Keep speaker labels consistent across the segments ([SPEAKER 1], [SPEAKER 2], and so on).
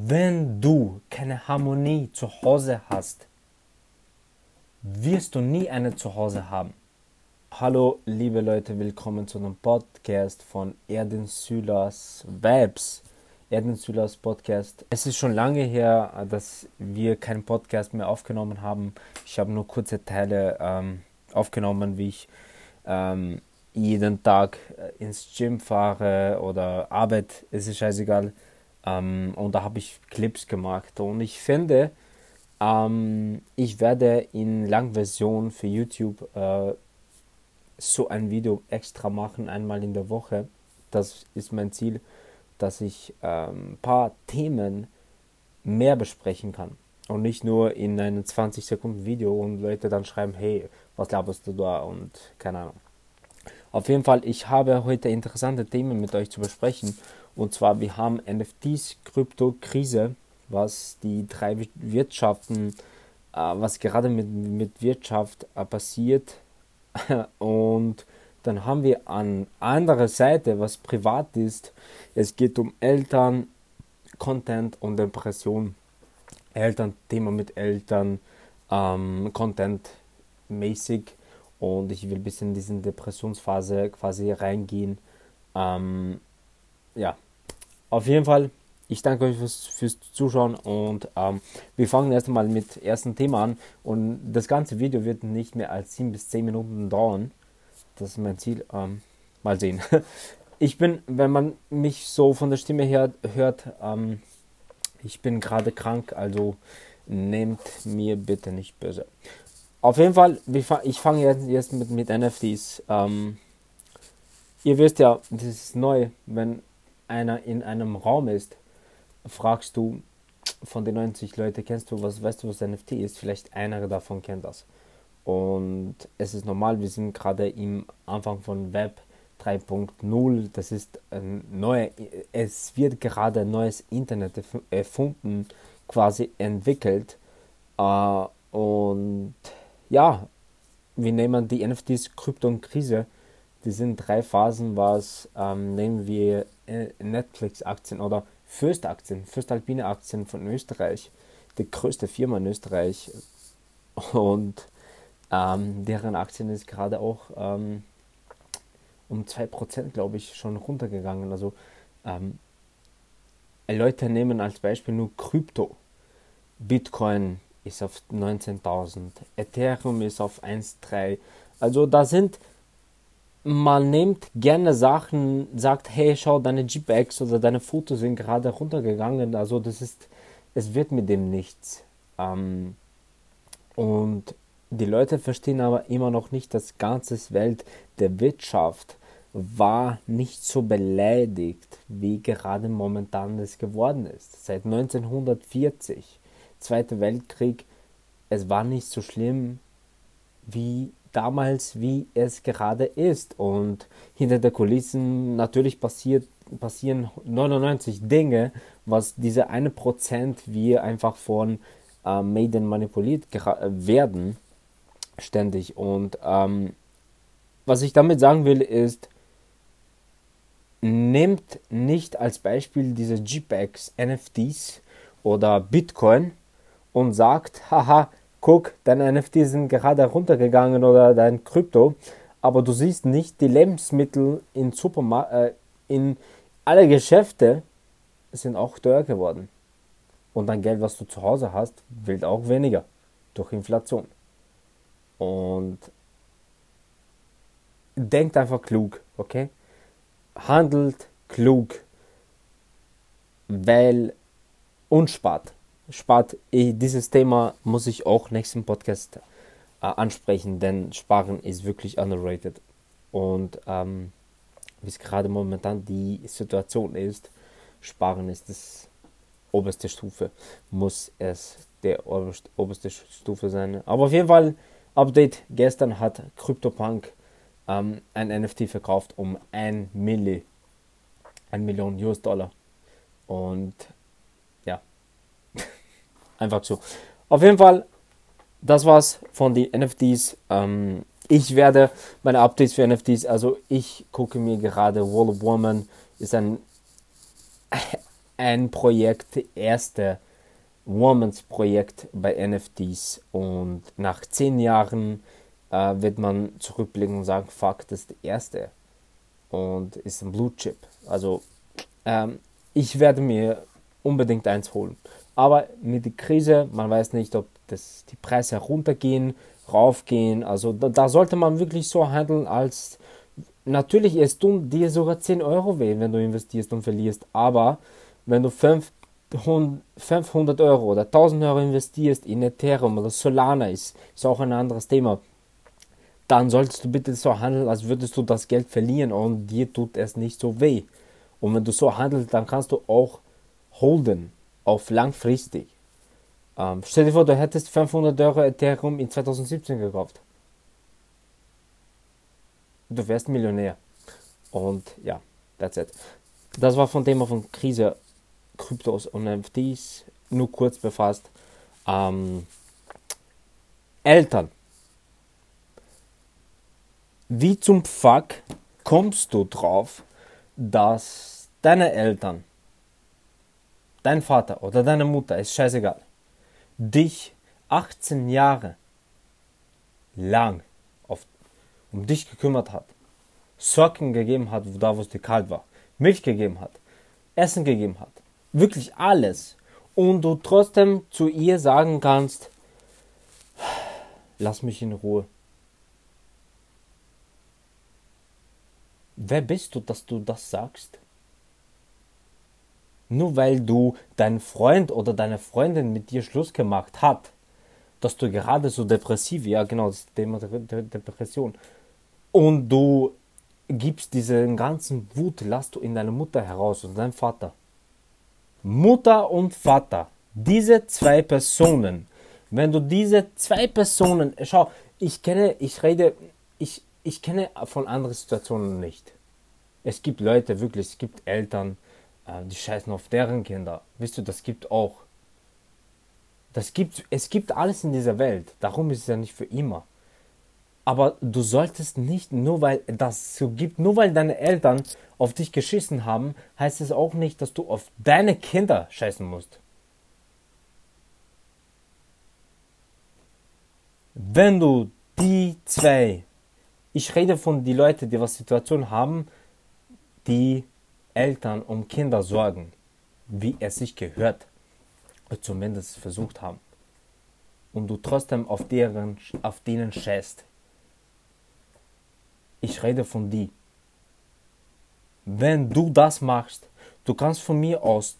[SPEAKER 1] Wenn du keine Harmonie zu Hause hast, wirst du nie eine zu Hause haben. Hallo, liebe Leute, willkommen zu einem Podcast von Erdin Sylas Vibes. Erdin Sylas Podcast. Es ist schon lange her, dass wir keinen Podcast mehr aufgenommen haben. Ich habe nur kurze Teile ähm, aufgenommen, wie ich ähm, jeden Tag äh, ins Gym fahre oder Arbeit, es ist scheißegal ähm, und da habe ich Clips gemacht. Und ich finde, ähm, ich werde in Langversion für YouTube äh, so ein Video extra machen, einmal in der Woche. Das ist mein Ziel, dass ich ein ähm, paar Themen mehr besprechen kann. Und nicht nur in einem 20 Sekunden Video und Leute dann schreiben, hey, was laberst du da und keine Ahnung. Auf jeden Fall, ich habe heute interessante Themen mit euch zu besprechen und zwar, wir haben NFTs, Krypto, Krise, was die drei Wirtschaften, äh, was gerade mit, mit Wirtschaft äh, passiert. Und dann haben wir an anderer Seite, was privat ist. Es geht um Eltern, Content und Depression. Eltern, Thema mit Eltern, ähm, Content mäßig. Und ich will ein bisschen in diese Depressionsphase quasi reingehen. Ähm, ja, auf jeden Fall, ich danke euch fürs, fürs Zuschauen und ähm, wir fangen erst einmal mit ersten Thema an und das ganze Video wird nicht mehr als 7 bis 10 Minuten dauern. Das ist mein Ziel. Ähm, mal sehen. Ich bin, wenn man mich so von der Stimme her hört, ähm, ich bin gerade krank, also nehmt mir bitte nicht böse. Auf jeden Fall, ich fange jetzt, jetzt mit, mit NFTs. Ähm, ihr wisst ja, das ist neu, wenn einer in einem Raum ist, fragst du von den 90 Leuten, kennst du was, weißt du, was NFT ist? Vielleicht einer davon kennt das. Und es ist normal, wir sind gerade im Anfang von Web 3.0. Das ist ein neuer, es wird gerade ein neues Internet erfunden, quasi entwickelt. Äh, und ja, wir nehmen die NFTs Krypto und Krise. Die sind drei Phasen, was ähm, nehmen wir äh, Netflix-Aktien oder Fürst-Aktien, Fürst-Alpine Aktien von Österreich, die größte Firma in Österreich. Und ähm, deren Aktien ist gerade auch ähm, um 2%, glaube ich, schon runtergegangen. Also ähm, Leute nehmen als Beispiel nur Krypto. Bitcoin ist auf 19.000, Ethereum ist auf 1,3. Also da sind man nimmt gerne Sachen, sagt, hey, schau, deine JPEGs oder deine Fotos sind gerade runtergegangen. Also das ist, es wird mit dem nichts. Ähm, und die Leute verstehen aber immer noch nicht, dass ganze Welt der Wirtschaft war nicht so beleidigt, wie gerade momentan es geworden ist. Seit 1940, Zweiter Weltkrieg, es war nicht so schlimm, wie damals, wie es gerade ist. Und hinter der Kulissen natürlich passiert, passieren 99 Dinge, was diese eine Prozent wir einfach von äh, Maiden manipuliert werden, ständig. Und ähm, was ich damit sagen will, ist, nehmt nicht als Beispiel diese JPEGs, NFTs oder Bitcoin und sagt, haha, guck, deine NFTs sind gerade runtergegangen oder dein Krypto, aber du siehst nicht, die Lebensmittel in Supermarkt, äh, in alle Geschäfte sind auch teuer geworden. Und dein Geld, was du zu Hause hast, wird auch weniger durch Inflation. Und denkt einfach klug, okay? Handelt klug, weil und spart spart. Dieses Thema muss ich auch nächsten Podcast äh, ansprechen, denn Sparen ist wirklich underrated. Und ähm, wie es gerade momentan die Situation ist, Sparen ist das oberste Stufe, muss es der oberste Stufe sein. Aber auf jeden Fall, Update, gestern hat CryptoPunk ähm, ein NFT verkauft um 1 Milli, 1 Million US-Dollar. Und Einfach so. Auf jeden Fall, das war's von den NFTs. Ähm, ich werde meine Updates für NFTs, also ich gucke mir gerade Wall of Woman, ist ein ein Projekt, erste Woman's Projekt bei NFTs und nach zehn Jahren äh, wird man zurückblicken und sagen, fuck, das ist der erste und ist ein Blue Chip. Also ähm, ich werde mir unbedingt eins holen. Aber mit der Krise, man weiß nicht, ob das, die Preise runtergehen, raufgehen. Also da, da sollte man wirklich so handeln, als natürlich es tun dir sogar 10 Euro weh, wenn du investierst und verlierst. Aber wenn du 500 Euro oder 1000 Euro investierst in Ethereum oder Solana, ist, ist auch ein anderes Thema dann solltest du bitte so handeln, als würdest du das Geld verlieren und dir tut es nicht so weh. Und wenn du so handelst, dann kannst du auch holden auf langfristig. Ähm, stell dir vor, du hättest 500 Euro Ethereum in 2017 gekauft. Du wärst Millionär. Und ja, that's it. Das war von Thema von Krise, Kryptos und NFTs. Nur kurz befasst. Ähm, Eltern. Wie zum Fuck kommst du drauf, dass deine Eltern, dein Vater oder deine Mutter, ist scheißegal, dich 18 Jahre lang auf, um dich gekümmert hat, Socken gegeben hat, da wo es dir kalt war, Milch gegeben hat, Essen gegeben hat, wirklich alles. Und du trotzdem zu ihr sagen kannst, lass mich in Ruhe. Wer bist du, dass du das sagst? Nur weil du dein Freund oder deine Freundin mit dir Schluss gemacht hat, dass du gerade so depressiv, ja genau, das Thema Depression, und du gibst diesen ganzen Wut, lass du in deine Mutter heraus und deinen Vater. Mutter und Vater, diese zwei Personen, wenn du diese zwei Personen, schau, ich kenne, ich rede, ich, ich kenne von anderen Situationen nicht. Es gibt Leute, wirklich, es gibt Eltern, die scheißen auf deren Kinder. Wisst du, das gibt auch. Das gibt, es gibt alles in dieser Welt. Darum ist es ja nicht für immer. Aber du solltest nicht, nur weil das so gibt, nur weil deine Eltern auf dich geschissen haben, heißt es auch nicht, dass du auf deine Kinder scheißen musst. Wenn du die zwei ich rede von den Leuten, die was Situation haben, die Eltern um Kinder sorgen, wie es sich gehört, zumindest versucht haben, und du trotzdem auf, deren, auf denen schäst. Ich rede von die. Wenn du das machst, du kannst von mir aus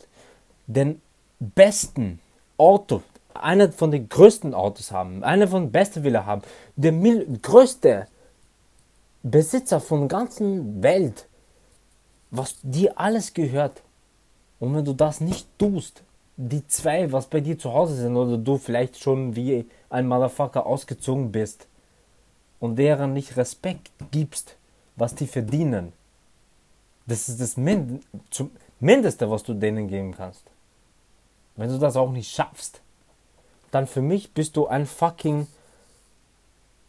[SPEAKER 1] den besten Auto, einer von den größten Autos haben, einer von den besten Villa haben, der größte Besitzer von der ganzen Welt, was dir alles gehört. Und wenn du das nicht tust, die zwei, was bei dir zu Hause sind, oder du vielleicht schon wie ein Motherfucker ausgezogen bist und deren nicht Respekt gibst, was die verdienen, das ist das Mind Mindeste, was du denen geben kannst. Wenn du das auch nicht schaffst, dann für mich bist du ein fucking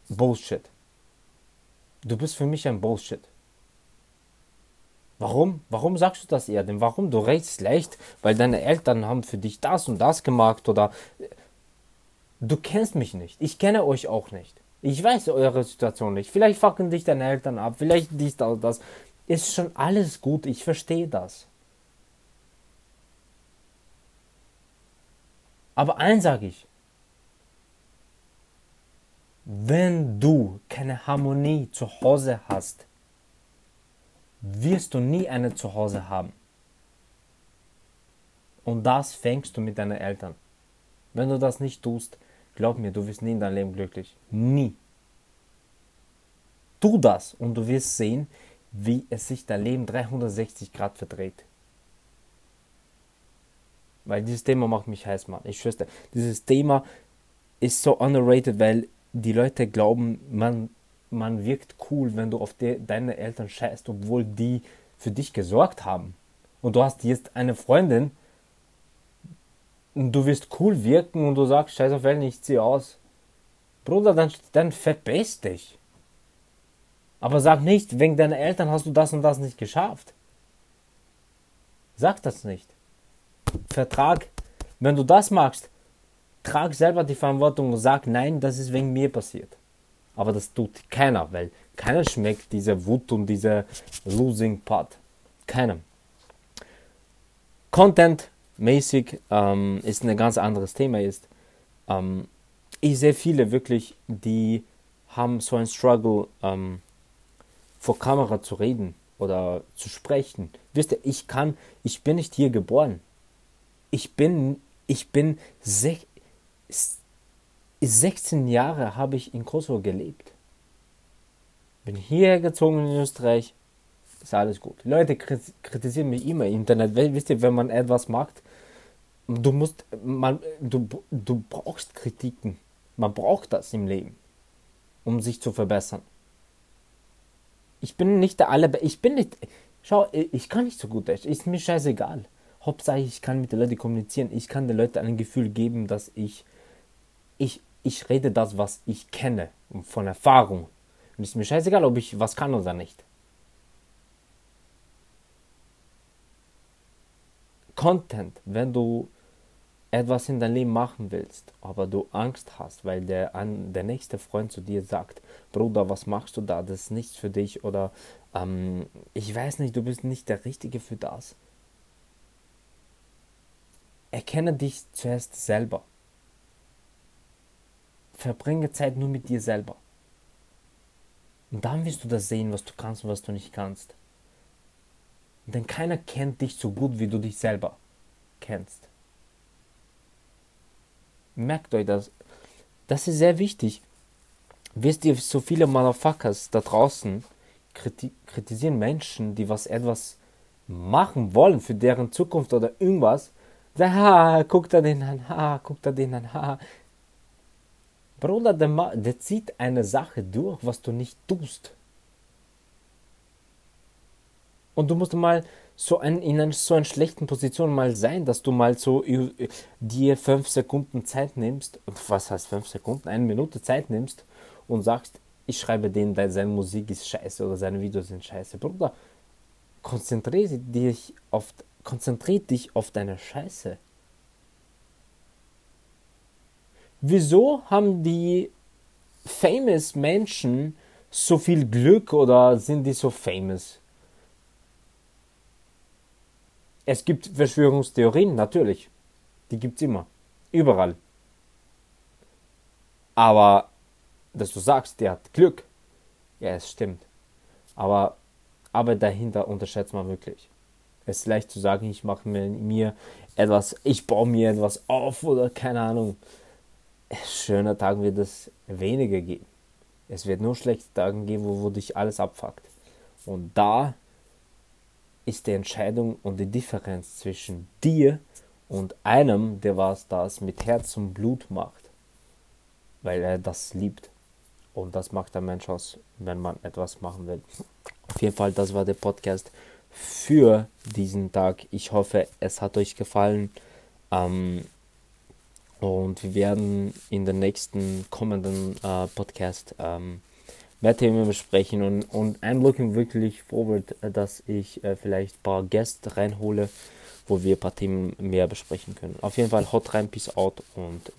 [SPEAKER 1] Bullshit. Du bist für mich ein Bullshit. Warum? Warum sagst du das eher? Denn warum? Du redest leicht, weil deine Eltern haben für dich das und das gemacht oder du kennst mich nicht. Ich kenne euch auch nicht. Ich weiß eure Situation nicht. Vielleicht fucken dich deine Eltern ab, vielleicht dies, das, das. Ist schon alles gut, ich verstehe das. Aber eins sage ich, wenn du keine Harmonie zu Hause hast, wirst du nie eine zu Hause haben. Und das fängst du mit deinen Eltern. Wenn du das nicht tust, glaub mir, du wirst nie in deinem Leben glücklich. Nie. Tu das und du wirst sehen, wie es sich dein Leben 360 Grad verdreht. Weil dieses Thema macht mich heiß, Mann. Ich schwöre, dieses Thema ist so underrated, weil die Leute glauben, man, man wirkt cool, wenn du auf de, deine Eltern scheißt, obwohl die für dich gesorgt haben. Und du hast jetzt eine Freundin und du wirst cool wirken und du sagst, scheiß auf Wellen, ich zieh aus. Bruder, dann, dann verpiss dich. Aber sag nicht, wegen deiner Eltern hast du das und das nicht geschafft. Sag das nicht. Vertrag, wenn du das machst, trag selber die Verantwortung und sag, nein, das ist wegen mir passiert. Aber das tut keiner, weil keiner schmeckt diese Wut und diese Losing Part. Keiner. Content-mäßig ähm, ist ein ganz anderes Thema ist. Ähm, ich sehe viele wirklich, die haben so ein Struggle, ähm, vor Kamera zu reden oder zu sprechen. Wisst ihr, ich kann, ich bin nicht hier geboren. Ich bin, ich bin sech, 16 Jahre habe ich in Kosovo gelebt. Bin hierher gezogen in Österreich. Ist alles gut. Leute kritisieren mich immer im Internet. Wisst ihr, wenn man etwas macht, du musst, man, du, du brauchst Kritiken. Man braucht das im Leben, um sich zu verbessern. Ich bin nicht der aller, ich bin nicht, schau, ich kann nicht so gut ist mir scheißegal. Hauptsache, ich kann mit den Leuten kommunizieren. Ich kann den Leuten ein Gefühl geben, dass ich, ich, ich rede das, was ich kenne, von Erfahrung. Und ist mir scheißegal, ob ich was kann oder nicht. Content, wenn du etwas in deinem Leben machen willst, aber du Angst hast, weil der, an, der nächste Freund zu dir sagt, Bruder, was machst du da? Das ist nichts für dich oder ähm, ich weiß nicht, du bist nicht der Richtige für das. Erkenne dich zuerst selber. Verbringe Zeit nur mit dir selber. Und dann wirst du das sehen, was du kannst und was du nicht kannst. Denn keiner kennt dich so gut, wie du dich selber kennst. Merkt euch das. Das ist sehr wichtig. Wisst ihr, so viele Motherfuckers da draußen kritisieren Menschen, die was etwas machen wollen für deren Zukunft oder irgendwas. Ha, guckt er den an, ha, guckt er den an, ha. Bruder, der, der zieht eine Sache durch, was du nicht tust. Und du musst mal so ein, in einer so einer schlechten Position mal sein, dass du mal so dir fünf Sekunden Zeit nimmst, was heißt fünf Sekunden, eine Minute Zeit nimmst und sagst, ich schreibe denen, seine Musik ist scheiße oder seine Videos sind scheiße. Bruder, konzentriere dich auf, konzentriere dich auf deine Scheiße. Wieso haben die famous Menschen so viel Glück oder sind die so famous? Es gibt Verschwörungstheorien, natürlich. Die gibt es immer. Überall. Aber, dass du sagst, der hat Glück. Ja, es stimmt. Aber, aber dahinter unterschätzt man wirklich. Es ist leicht zu sagen, ich mache mir, mir etwas, ich baue mir etwas auf oder keine Ahnung. Schöner Tagen wird es weniger geben. Es wird nur schlechte Tage geben, wo, wo dich alles abfuckt. Und da ist die Entscheidung und die Differenz zwischen dir und einem, der was das mit Herz und Blut macht, weil er das liebt. Und das macht der Mensch aus, wenn man etwas machen will. Auf jeden Fall, das war der Podcast für diesen Tag. Ich hoffe, es hat euch gefallen. Ähm, und wir werden in den nächsten kommenden äh, Podcast ähm, mehr Themen besprechen und, und I'm looking wirklich forward, äh, dass ich äh, vielleicht ein paar Gäste reinhole, wo wir ein paar Themen mehr besprechen können. Auf jeden Fall haut rein, peace out und